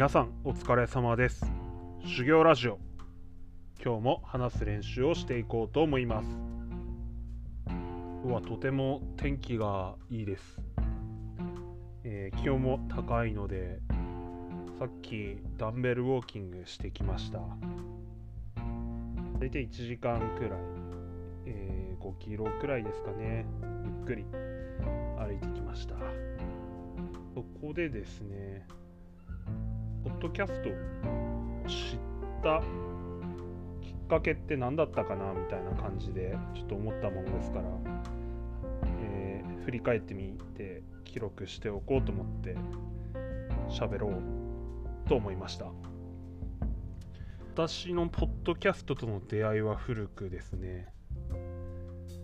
皆さんお疲れ様です。修行ラジオ。今日も話す練習をしていこうと思います。今日はとても天気がいいです、えー気温も高いのでさっきダンベルウォーキングしてきました。大体1時間くらい、えー5キロくらいですかね。ゆっくり歩いてきました。そこでですねドキャストを知ったきっかけって何だったかなみたいな感じでちょっと思ったものですから、えー振り返ってみて記録しておこうと思って喋ろうと思いました。私のポッドキャストとの出会いは古くですね。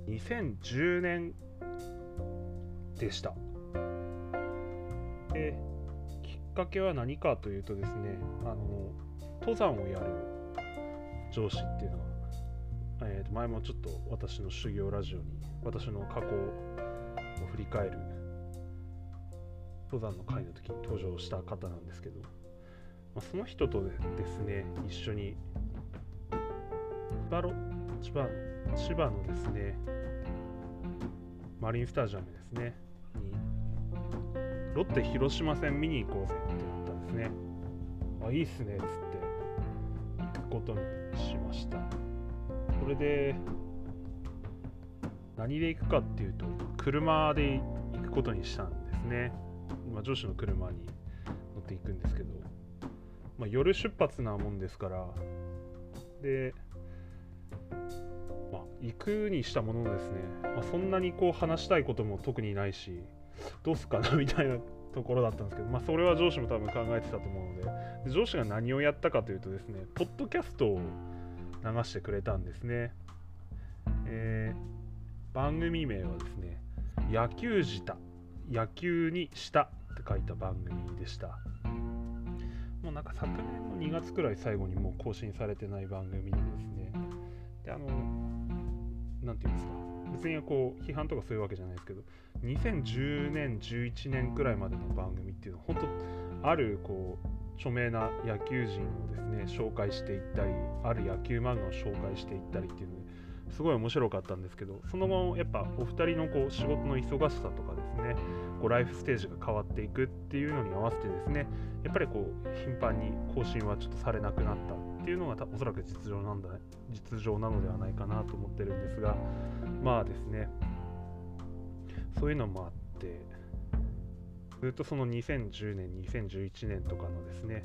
2010年でした。かけは何かというとですねあの登山をやる上司っていうのは、えーと前もちょっと私の修行ラジオに私の過去を振り返る登山の会の時に登場した方なんですけど、まあ、その人とですね一緒に千葉千葉千葉のですねマリンスタジアムですねにロッテ広島戦見に行こうぜってなったんですね。あ、いいっすねっつって行くことにしました。それで、何で行くかっていうと、車で行くことにしたんですね。まあ、上司の車に乗っていくんですけど、まあ、夜出発なもんですから、で、まあ、行くにしたもののですね、まあ、そんなにこう話したいことも特にないし、どうすっかなみたいなところだったんですけど、まあ、それは上司も多分考えてたと思うので。で上司が何をやったかというとですねポッドキャストを流してくれたんですね、えー番組名はですね野球舌野球にしたって書いた番組でした。もうなんか昨年の2月くらい最後にもう更新されてない番組でですね。であのなんていうんですか。別にこう批判とかそういうわけじゃないですけど2010年11年くらいまでの番組っていうのは本当あるこう著名な野球人をですね紹介していったりある野球漫画を紹介していったりっていうのですごい面白かったんですけどその後やっぱお二人のこう仕事の忙しさとかですねこうライフステージが変わっていくっていうのに合わせてですねやっぱりこう頻繁に更新はちょっとされなくなったっていうのがおそらく実情なんだ実情なのではないかなと思ってるんですがまあですね。そういうのもあってずっとその2010年2011年とかのですね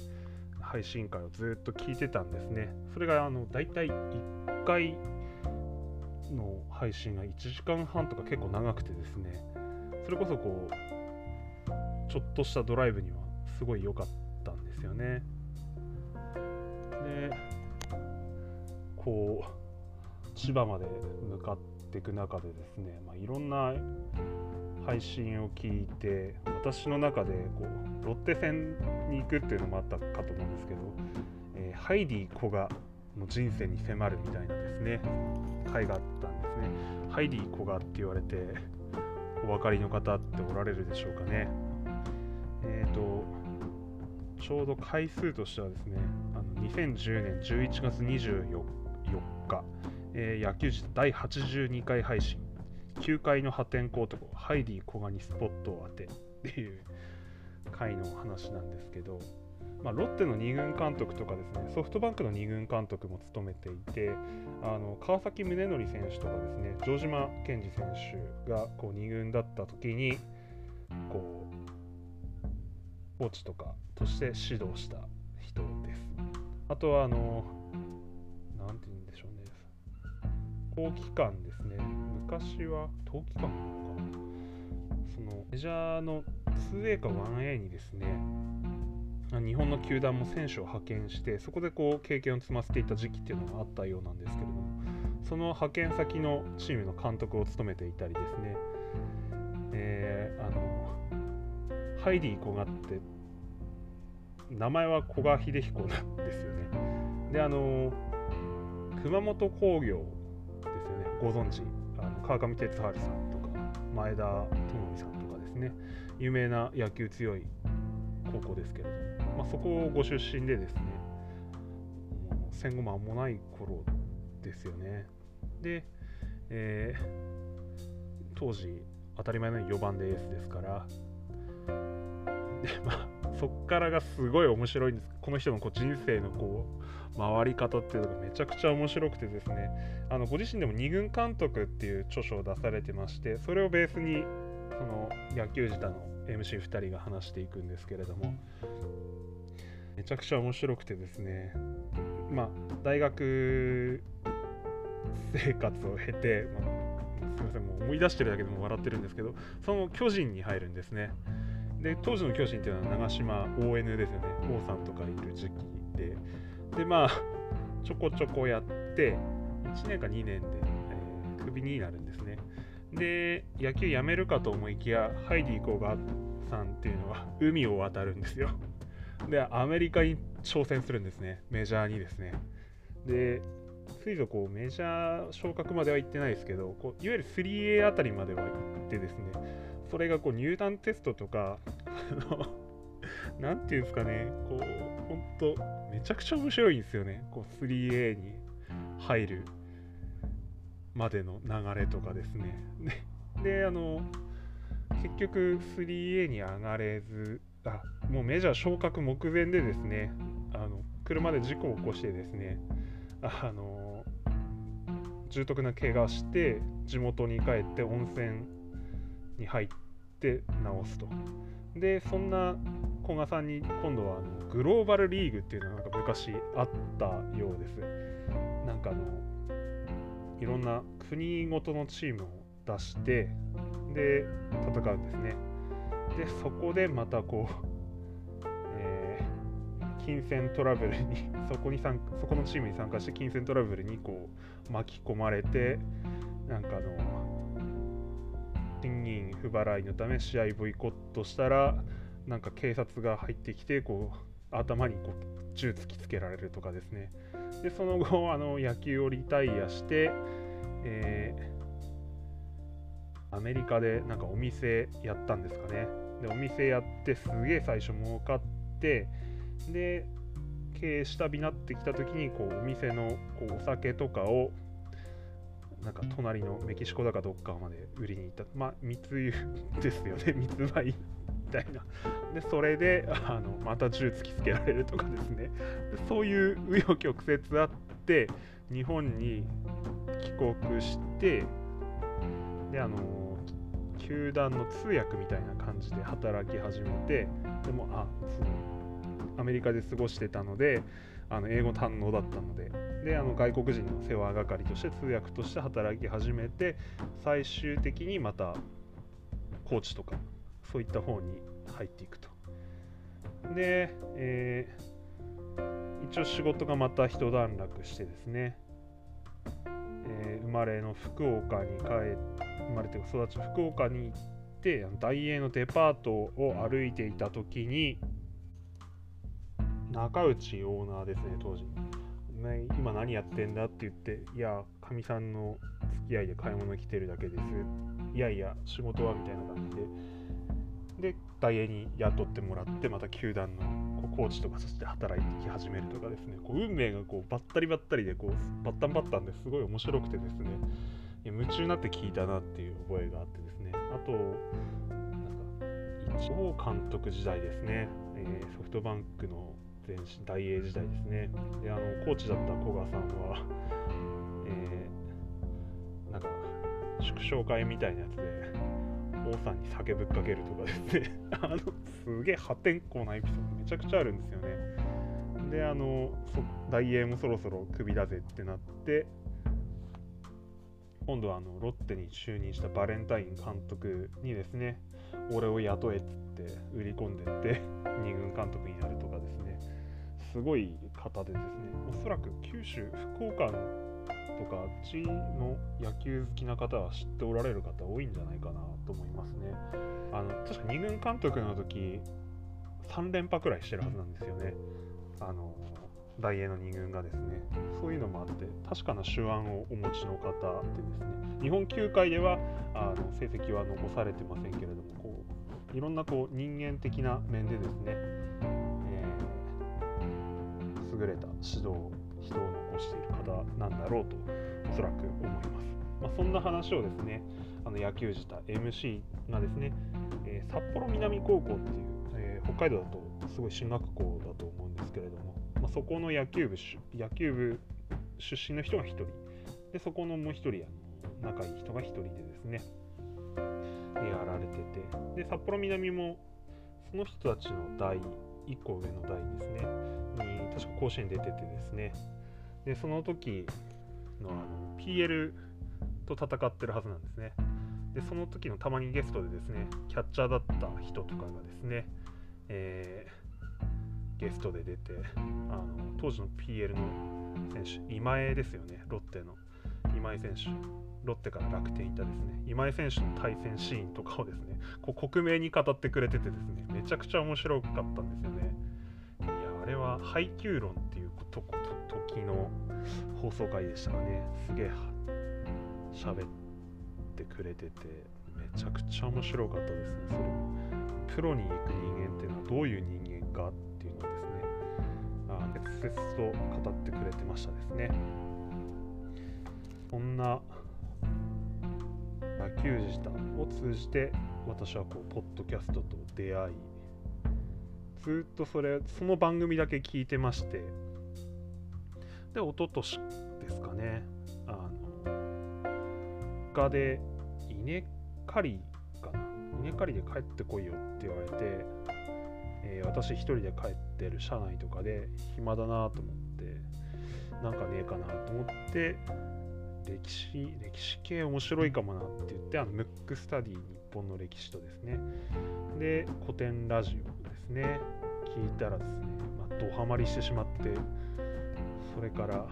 配信会をずっと聞いてたんですね。それがあの大体1回の配信が1時間半とか結構長くてですねそれこそこうちょっとしたドライブにはすごい良かったんですよね。でこう千葉まで向かってていく中でですね、まあ、いろんな配信を聞いて私の中でこうロッテ戦に行くっていうのもあったかと思うんですけど、えーハイディ古賀の人生に迫るみたいなですね回があったんですね。ハイディ古賀って言われてお分かりの方っておられるでしょうかね。えっ、とちょうど回数としてはですねあの2010年11月24日、えー野球児第82回配信。9階の破天荒男ハイディ古賀にスポットを当てっていう回の話なんですけど、まあ、ロッテの2軍監督とかですねソフトバンクの2軍監督も務めていてあの川崎宗則選手とかですね城島健二選手がこう2軍だった時にこうコーチとかとして指導した人です。あとはあの冬季間ですね。昔は冬季間なのか。そのメジャーの 2A か 1A にですね日本の球団も選手を派遣してそこでこう経験を積ませていた時期っていうのがあったようなんですけれどもその派遣先のチームの監督を務めていたりですね、えーあのハイディ古賀って名前は古賀秀彦なんですよね。であの熊本工業よね。ご存知あの川上哲治さんとか前田智美さんとかですね。有名な野球強い高校ですけれども、まあ、そこをご出身でですね戦後間もない頃ですよね。で、えー、当時当たり前のように4番でエースですから。でまあそっからがすごい面白いんです。この人のこう人生のこう回り方っていうのがめちゃくちゃ面白くてですね。あのご自身でも二軍監督っていう著書を出されてましてそれをベースにその野球自体の MC2 人が話していくんですけれども。めちゃくちゃ面白くてですね。まあ大学生活を経て、まあ、すみませんもう思い出してるだけでも笑ってるんですけどその巨人に入るんですね。で当時の巨人っていうのは長島 ON ですよね。王さんとかいる時期。でまあちょこちょこやって1年か2年で、えー、クビになるんですね。で野球やめるかと思いきやハイディ・コーガさんっていうのは海を渡るんですよ。でアメリカに挑戦するんですね。メジャーにですね。で水族こうメジャー昇格までは行ってないですけどこういわゆる 3A あたりまでは行ってですね。それがこう入団テストとかなんていうんですかね。こう本当めちゃくちゃ面白いんですよね。こう 3A に入るまでの流れとかですね。であの結局 3A に上がれずあもうメジャー昇格目前でですねあの車で事故を起こしてですねあの重篤な怪我して地元に帰って温泉に入って治すと。でそんな古賀さんに今度はあのグローバルリーグっていうのがなんか昔あったようです。なんかあのいろんな国ごとのチームを出してで戦うんですね。でそこでまたこうえ金銭トラブルに そこに参そこのチームに参加して金銭トラブルにこう巻き込まれてなんかあの賃金不払いのため試合ボイコットしたらなんか警察が入ってきてこう頭にこう銃突きつけられるとかですね。でその後 あの野球をリタイアして、えー、アメリカでなんかお店やったんですかね。でお店やってすげえ最初儲かってで経営下火になってきた時にこうお店のこうお酒とかをなんか隣のメキシコだかどっかまで売りに行った。まあ密輸ですよね。密売。たいな。でそれであのまた銃突きつけられるとかですね。そういう紆余曲折あって日本に帰国してであの球団の通訳みたいな感じで働き始めてでもあそのアメリカで過ごしてたのであの英語堪能だったので。であの外国人の世話係として通訳として働き始めて最終的にまたコーチとかそういった方に入っていくと。で、えー、一応仕事がまた一段落してですね、えー、生まれの福岡に帰っ生まれて育ち福岡に行って大英のデパートを歩いていた時に中内オーナーですね、当時。ね、今何やってんだって言って、いや、かみさんの付き合いで買い物来てるだけです。いやいや、仕事はみたいな感じで。で、大英に雇ってもらって、また球団のこうコーチとかそして働いてき始めるとかですね、こう運命がこうバッタリバッタリでこうバッタンバッタンですごい面白くてですね、夢中になって聞いたなっていう覚えがあってですね、あと、なんか、一応監督時代ですね、えー、ソフトバンクの前身大英時代ですね。であのコーチだった古賀さんは、えー、なんか祝勝会みたいなやつで王さんに酒ぶっかけるとかですね。あのすげえ破天荒なエピソードめちゃくちゃあるんですよね。であの大英もそろそろクビだぜってなって今度はあのロッテに就任したバレンタイン監督にですね俺を雇えっつって売り込んでって 2軍監督になるとかですね。すごい方でですね。おそらく九州福岡のとかあっちの野球好きな方は知っておられる方多いんじゃないかなと思いますね。あの確か2軍監督の時3連覇くらいしてるはずなんですよね。あの大英の2軍がですね。そういうのもあって確かな手腕をお持ちの方でですね。日本球界ではあの成績は残されてませんけれどもこういろんなこう人間的な面でですね、えー、優れた指導人を残している方なんだろうとおそらく思います。まあ、そんな話をですねあの野球自体 MC がですね、えー、札幌南高校っていう、えー、北海道だとすごい進学校だと思うんですけれども、まあ、そこの野球部野球部出身の人が1人でそこのもう1人あの仲いい人が1人でですねやられててで札幌南もその人たちの代1個上の代ですねに確か甲子園出ててですねでその時のあの PL と戦ってるはずなんですね。でその時のたまにゲストでですねキャッチャーだった人とかがですね、えー、ゲストで出てあの当時の PL の選手今江ですよねロッテの。今井選手ロッテから楽天行ったですね。今井選手の対戦シーンとかをですねこう克明に語ってくれててですねめちゃくちゃ面白かったんですよね。いやあれは配球論っていうと時の放送回でしたかねすげえ喋ってくれててめちゃくちゃ面白かったです。ねそれプロに行く人間っていうのはどういう人間かっていうのをですねあ切々と語ってくれてましたですね。そんな野球自体を通じて私はこうポッドキャストと出会いずっとそれその番組だけ聞いてましてで一昨年ですかね。あの他で稲刈りかな。稲刈りで帰ってこいよって言われて、えー、私一人で帰ってる車内とかで暇だなと思ってなんかねえかなと思って歴史、歴史系面白いかもなって言って、あの、ムックスタディ日本の歴史とですね、で、古典ラジオですね、聞いたらですね、まあ、ドハマりしてしまって、それから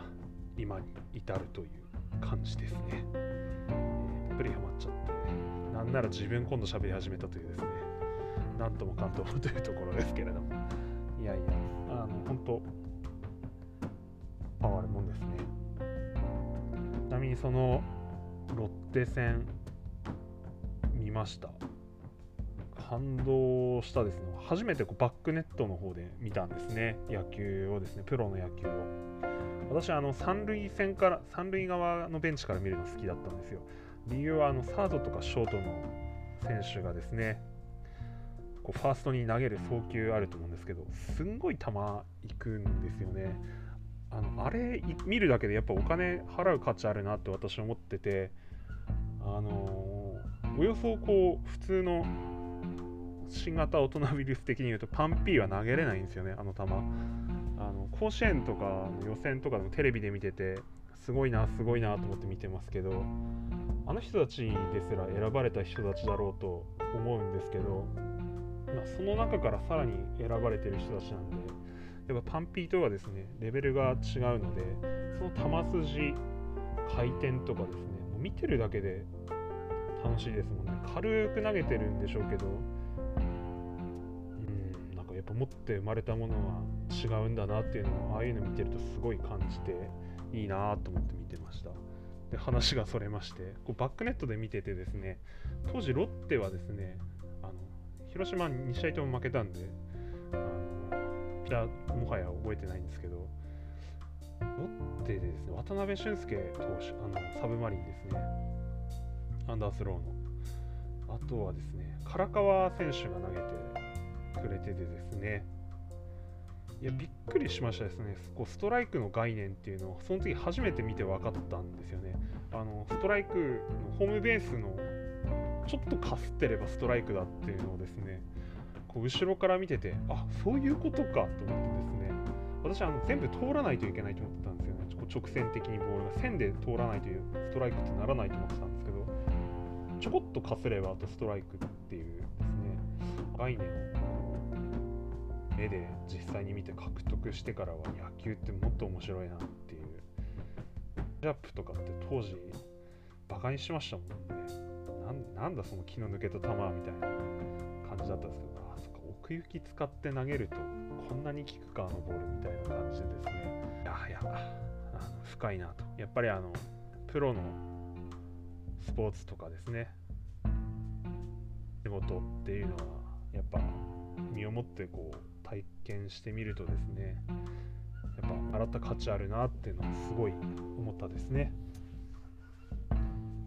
今に至るという感じですね。えー、たっぷりハマっちゃって、なんなら自分今度喋り始めたというですね、なんともかんともというところですけれども、いやいや、あの、本当パワーあるもんですね。ちなみにそのロッテ戦見ました？感動したですね。初めてこうバックネットの方で見たんですね。野球をですね。プロの野球を。私あの三塁線から三塁側のベンチから見るの好きだったんですよ。理由はあのサードとかショートの選手がですねこうファーストに投げる送球あると思うんですけどすんごい球行くんですよね。あのあれ見るだけでやっぱお金払う価値あるなって私は思っててあのおよそこう普通の新型大人ウイルス的に言うとパンピーは投げれないんですよねあの球。あの甲子園とかの予選とかでもテレビで見ててすごいなすごいなと思って見てますけどあの人たちですら選ばれた人たちだろうと思うんですけど、まあ、その中からさらに選ばれてる人たちなんでやっぱパンピーとはですねレベルが違うのでその球筋回転とかですねもう見てるだけで楽しいですもんね。軽く投げてるんでしょうけどうんなんかやって生まれたものは違うんだなっていうのをああいうの見てるとすごい感じていいなと思って見てました。で話がそれましてこうバックネットで見ててですね当時ロッテはですねあの広島2試合とも負けたんであのやもはや覚えてないんですけどロッテでですね渡辺俊介投手あのサブマリンですねアンダースローの。あとはですね唐川選手が投げてくれててですね。いやびっくりしましたですね。こうストライクの概念っていうのをその時初めて見て分かったんですよね。あのストライクのホームベースのちょっとかすってればストライクだっていうのをですねこう後ろから見ててあそういうことかと思ってですね。私あの全部通らないといけないと思ってたんですよね。直線的にボールが。線で通らないというストライクってならないと思ってたんですけどちょこっとかすればあとストライクっていうですね概念を目で実際に見て獲得してからは野球ってもっと面白いなっていう。ジャップとかって当時バカにしましたもんね。なんだその気の抜けた球みたいな感じだったんですけど奥行き使って投げるとこんなに効くかあのボールみたいな感じでですね。いやいやあの深いなと。やっぱりあのプロのスポーツとかですね。仕事っていうのはやっぱ身をもってこう体験してみるとですねやっぱ洗った価値あるなっていうのはすごい思ったですね。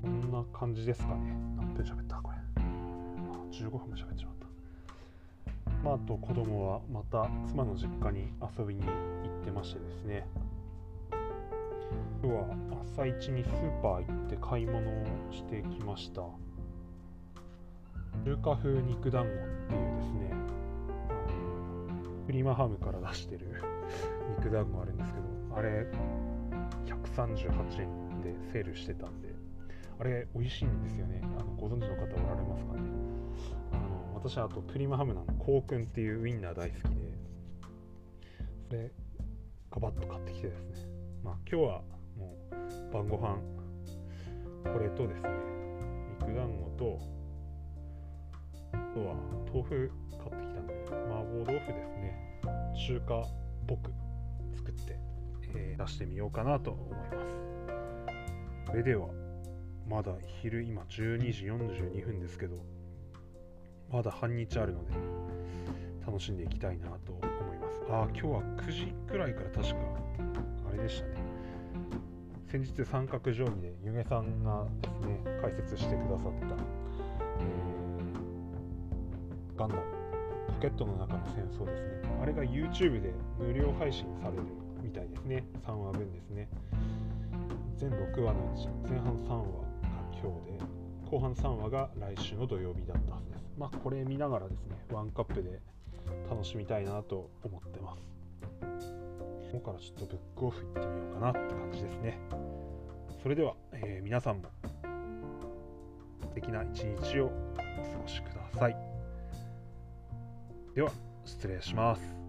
こんな感じですかね。何分喋った？これ。あ15分も喋っちまった。まああと子供はまた妻の実家に遊びに行ってましてですね。今日は朝一にスーパー行って買い物をしてきました。中華風肉団子っていうですねフリマハムから出してる肉団子あるんですけどあれ138円でセールしてたんであれ美味しいんですよね。あのご存知の方おられますかね。あの私はあとプリマハムのコウくんっていうウインナー大好きでそれガバッと買ってきてですね。まあ今日はもう晩ご飯これとですね肉団子ととは豆腐買ってきたんで麻婆豆腐ですね。中華っぽく作って、えー、出してみようかなと思います。それではまだ昼今12時42分ですけどまだ半日あるので楽しんでいきたいなと思います。ああ今日は9時くらいから確かあれでしたね。先日三角定規でゆげさんがですね解説してくださった、ガンダムポケットの中の戦争ですね。あれが YouTube で無料配信されるみたいですね。3話分ですね。全6話のうち前半3話が今日で後半3話が来週の土曜日だったはずです。まあこれ見ながらですねワンカップで楽しみたいなと思ってます。ここからちょっとブックオフ行ってみようかなって感じですね。それでは、えー、皆さんも素敵な一日をお過ごしください。では失礼します。